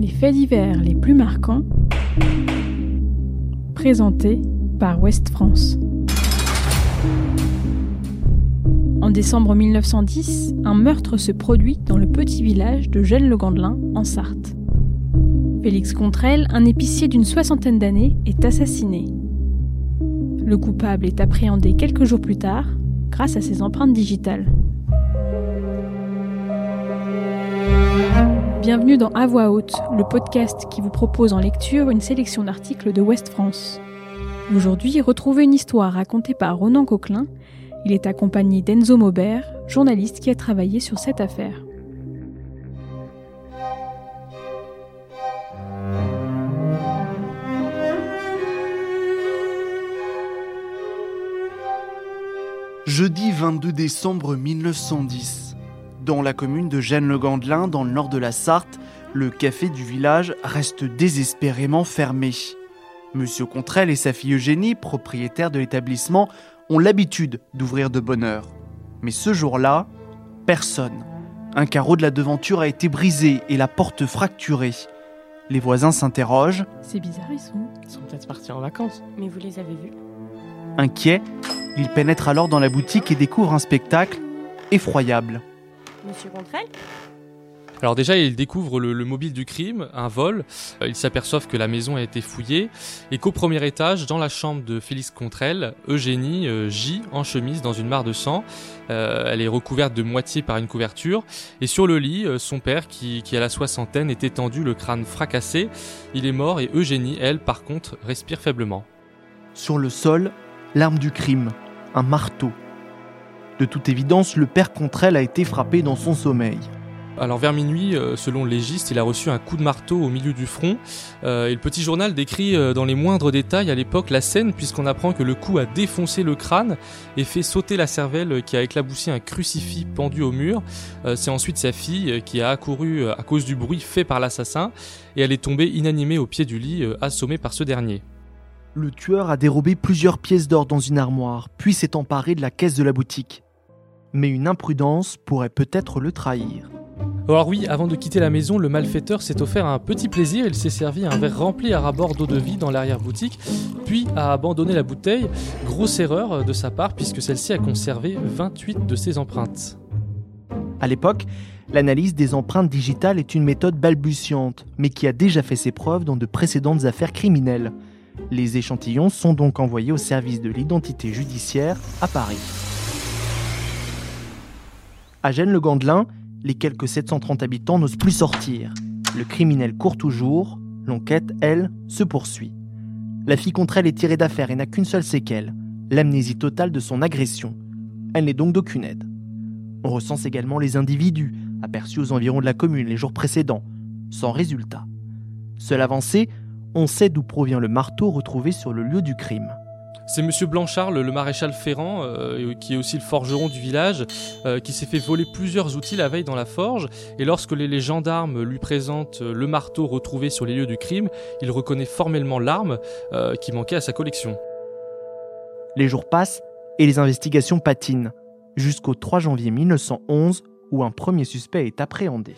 Les faits divers les plus marquants, présentés par Ouest France. En décembre 1910, un meurtre se produit dans le petit village de Gênes-le-Gandelin, en Sarthe. Félix Contrel, un épicier d'une soixantaine d'années, est assassiné. Le coupable est appréhendé quelques jours plus tard grâce à ses empreintes digitales. Bienvenue dans À voix haute, le podcast qui vous propose en lecture une sélection d'articles de Ouest France. Aujourd'hui, retrouvez une histoire racontée par Ronan Coquelin. Il est accompagné d'Enzo Maubert, journaliste qui a travaillé sur cette affaire. Jeudi 22 décembre 1910. Dans la commune de Gênes-le-Gandelin, dans le nord de la Sarthe, le café du village reste désespérément fermé. Monsieur Contrel et sa fille Eugénie, propriétaires de l'établissement, ont l'habitude d'ouvrir de bonne heure. Mais ce jour-là, personne. Un carreau de la devanture a été brisé et la porte fracturée. Les voisins s'interrogent. C'est bizarre, ils sont. Ils sont peut-être partis en vacances. Mais vous les avez vus Inquiets, ils pénètrent alors dans la boutique et découvrent un spectacle effroyable. Monsieur Contrel Alors déjà, ils découvrent le, le mobile du crime, un vol. Euh, ils s'aperçoivent que la maison a été fouillée et qu'au premier étage, dans la chambre de Félix Contrel, Eugénie euh, gît en chemise dans une mare de sang. Euh, elle est recouverte de moitié par une couverture. Et sur le lit, euh, son père, qui, qui a la soixantaine, est étendu, le crâne fracassé. Il est mort et Eugénie, elle, par contre, respire faiblement. Sur le sol, l'arme du crime, un marteau. De toute évidence, le père Contrel a été frappé dans son sommeil. Alors vers minuit, euh, selon le légiste, il a reçu un coup de marteau au milieu du front. Euh, et le petit journal décrit euh, dans les moindres détails à l'époque la scène, puisqu'on apprend que le coup a défoncé le crâne et fait sauter la cervelle qui a éclaboussé un crucifix pendu au mur. Euh, C'est ensuite sa fille qui a accouru à cause du bruit fait par l'assassin et elle est tombée inanimée au pied du lit, assommée par ce dernier. Le tueur a dérobé plusieurs pièces d'or dans une armoire, puis s'est emparé de la caisse de la boutique. Mais une imprudence pourrait peut-être le trahir. Alors oui, avant de quitter la maison, le malfaiteur s'est offert un petit plaisir. Il s'est servi un verre rempli à rabord d'eau de vie dans l'arrière-boutique, puis a abandonné la bouteille. Grosse erreur de sa part puisque celle-ci a conservé 28 de ses empreintes. À l'époque, l'analyse des empreintes digitales est une méthode balbutiante, mais qui a déjà fait ses preuves dans de précédentes affaires criminelles. Les échantillons sont donc envoyés au service de l'identité judiciaire à Paris. À Gênes-le-Gandelin, les quelques 730 habitants n'osent plus sortir. Le criminel court toujours, l'enquête, elle, se poursuit. La fille contre elle est tirée d'affaire et n'a qu'une seule séquelle, l'amnésie totale de son agression. Elle n'est donc d'aucune aide. On recense également les individus aperçus aux environs de la commune les jours précédents, sans résultat. Seule avancée, on sait d'où provient le marteau retrouvé sur le lieu du crime. C'est monsieur Blanchard, le, maréchal Ferrand, euh, qui est aussi le forgeron du village, euh, qui s'est fait voler plusieurs outils la veille dans la forge. Et lorsque les, gendarmes lui présentent euh, le marteau retrouvé sur les lieux du crime, il reconnaît formellement l'arme euh, qui manquait à sa collection. Les jours passent et les investigations patinent, jusqu'au 3 janvier 1911 où un premier suspect est appréhendé.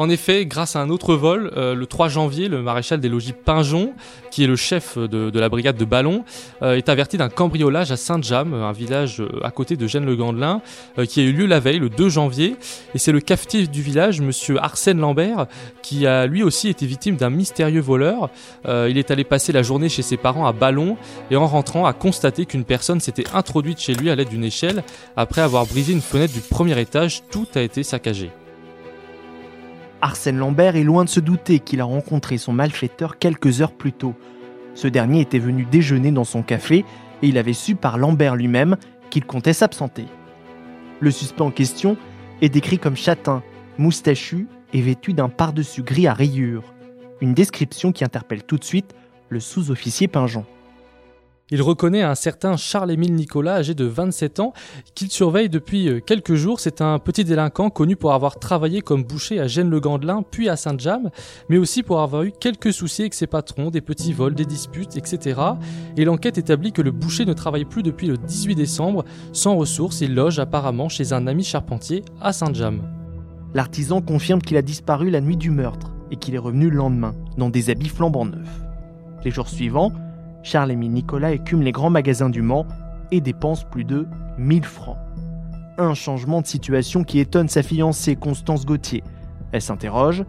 En effet, grâce à un autre vol, euh, le 3 janvier, le maréchal des logis Pinjon, qui est le chef de, la brigade de Ballon, euh, est averti d'un cambriolage à Sainte-Jamme, un village euh, à côté de Gênes-le-Gandelin, qui a eu lieu la veille, le 2 janvier. Et c'est le cafetier du village, monsieur Arsène Lambert, qui a lui aussi été victime d'un mystérieux voleur. Il est allé passer la journée chez ses parents à Ballon et en rentrant a constaté qu'une personne s'était introduite chez lui à l'aide d'une échelle. Après avoir brisé une fenêtre du premier étage, tout a été saccagé. Arsène Lambert est loin de se douter qu'il a rencontré son malfaiteur quelques heures plus tôt. Ce dernier était venu déjeuner dans son café et il avait su par Lambert lui-même qu'il comptait s'absenter. Le suspect en question est décrit comme châtain, moustachu et vêtu d'un pardessus gris à rayures. Une description qui interpelle tout de suite le sous-officier Pinjon. Il reconnaît un certain Charles-Émile Nicolas, âgé de 27 ans, qu'il surveille depuis euh, quelques jours. C'est un petit délinquant connu pour avoir travaillé comme boucher à Gênes-le-Gandelin, puis à Sainte-Jamme, mais aussi pour avoir eu quelques soucis avec ses patrons, des petits vols, des disputes, etc. Et l'enquête établit que le boucher ne travaille plus depuis le 18 décembre. Sans ressources, il loge apparemment chez un ami charpentier à Sainte-Jamme. L'artisan confirme qu'il a disparu la nuit du meurtre et qu'il est revenu le lendemain, dans des habits flambant neufs. Les jours suivants, Charles-Émile Nicolas écume les grands magasins du Mans et dépense plus de 1000 francs. Un changement de situation qui étonne sa fiancée Constance Gauthier. Elle s'interroge.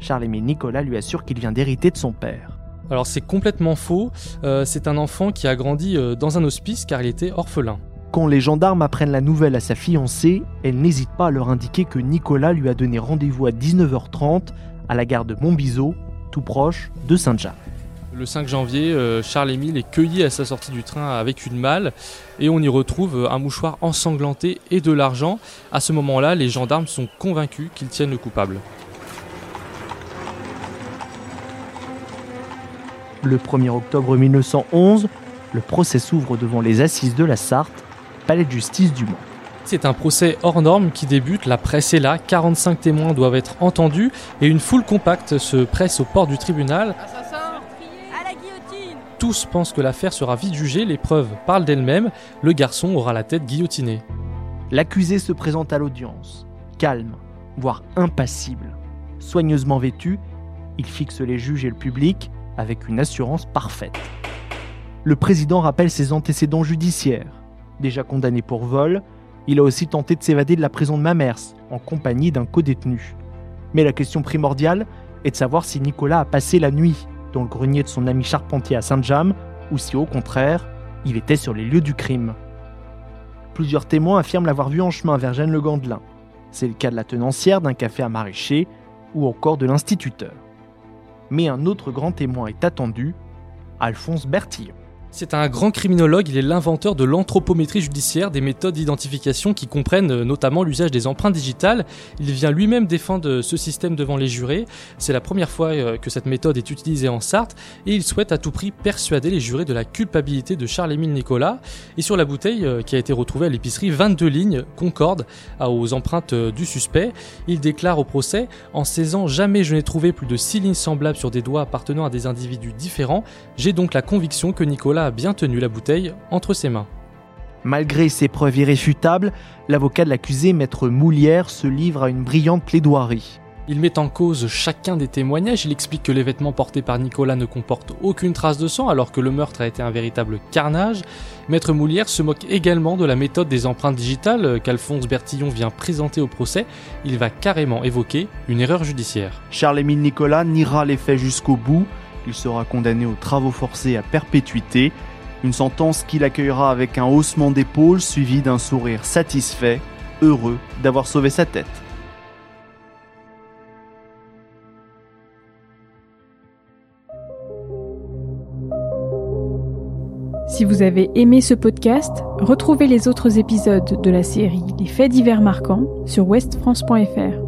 Charles-Émile Nicolas lui assure qu'il vient d'hériter de son père. Alors c'est complètement faux, euh, c'est un enfant qui a grandi euh, dans un hospice car il était orphelin. Quand les gendarmes apprennent la nouvelle à sa fiancée, elle n'hésite pas à leur indiquer que Nicolas lui a donné rendez-vous à 19h30 à la gare de Montbiseau, tout proche de Saint-Jean. Le 5 janvier, euh, Charles-Émile est cueilli à sa sortie du train avec une malle et on y retrouve un mouchoir ensanglanté et de l'argent. À ce moment-là, les gendarmes sont convaincus qu'ils tiennent le coupable. Le 1er octobre 1911, le procès s'ouvre devant les assises de la Sarthe, palais de justice du Mans. C'est un procès hors norme qui débute, la presse est là, 45 témoins doivent être entendus et une foule compacte se presse au port du tribunal. Tous pensent que l'affaire sera vite jugée, les preuves parlent d'elles-mêmes, le garçon aura la tête guillotinée. L'accusé se présente à l'audience, calme, voire impassible. Soigneusement vêtu, il fixe les juges et le public avec une assurance parfaite. Le président rappelle ses antécédents judiciaires. Déjà condamné pour vol, il a aussi tenté de s'évader de la prison de Mamers en compagnie d'un codétenu. Mais la question primordiale est de savoir si Nicolas a passé la nuit dans le grenier de son ami charpentier à Saint-James ou si au contraire, il était sur les lieux du crime. Plusieurs témoins affirment l'avoir vu en chemin vers Gênes-le-Gandelin. C'est le cas de la tenancière d'un café à maraîcher ou encore de l'instituteur. Mais un autre grand témoin est attendu, Alphonse Bertillon. C'est un grand criminologue, il est l'inventeur de l'anthropométrie judiciaire, des méthodes d'identification qui comprennent euh, notamment l'usage des empreintes digitales. Il vient lui-même défendre ce système devant les jurés. C'est la première fois euh, que cette méthode est utilisée en Sarthe et il souhaite à tout prix persuader les jurés de la culpabilité de Charles-Émile Nicolas. Et sur la bouteille euh, qui a été retrouvée à l'épicerie, 22 lignes concordent aux empreintes du suspect. Il déclare au procès En 16 ans, jamais je n'ai trouvé plus de 6 lignes semblables sur des doigts appartenant à des individus différents. J'ai donc la conviction que Nicolas a bien tenu la bouteille entre ses mains. Malgré ces preuves irréfutables, l'avocat de l'accusé, maître Moulière, se livre à une brillante plaidoirie. Il met en cause chacun des témoignages, il explique que les vêtements portés par Nicolas ne comportent aucune trace de sang alors que le meurtre a été un véritable carnage. Maître Moulière se moque également de la méthode des empreintes digitales qu'Alphonse Bertillon vient présenter au procès. Il va carrément évoquer une erreur judiciaire. Charles-Émile Nicolas niera les faits jusqu'au bout. Il sera condamné aux travaux forcés à perpétuité, une sentence qu'il accueillera avec un haussement d'épaule suivi d'un sourire satisfait, heureux d'avoir sauvé sa tête. Si vous avez aimé ce podcast, retrouvez les autres épisodes de la série Les faits divers marquants sur westfrance.fr.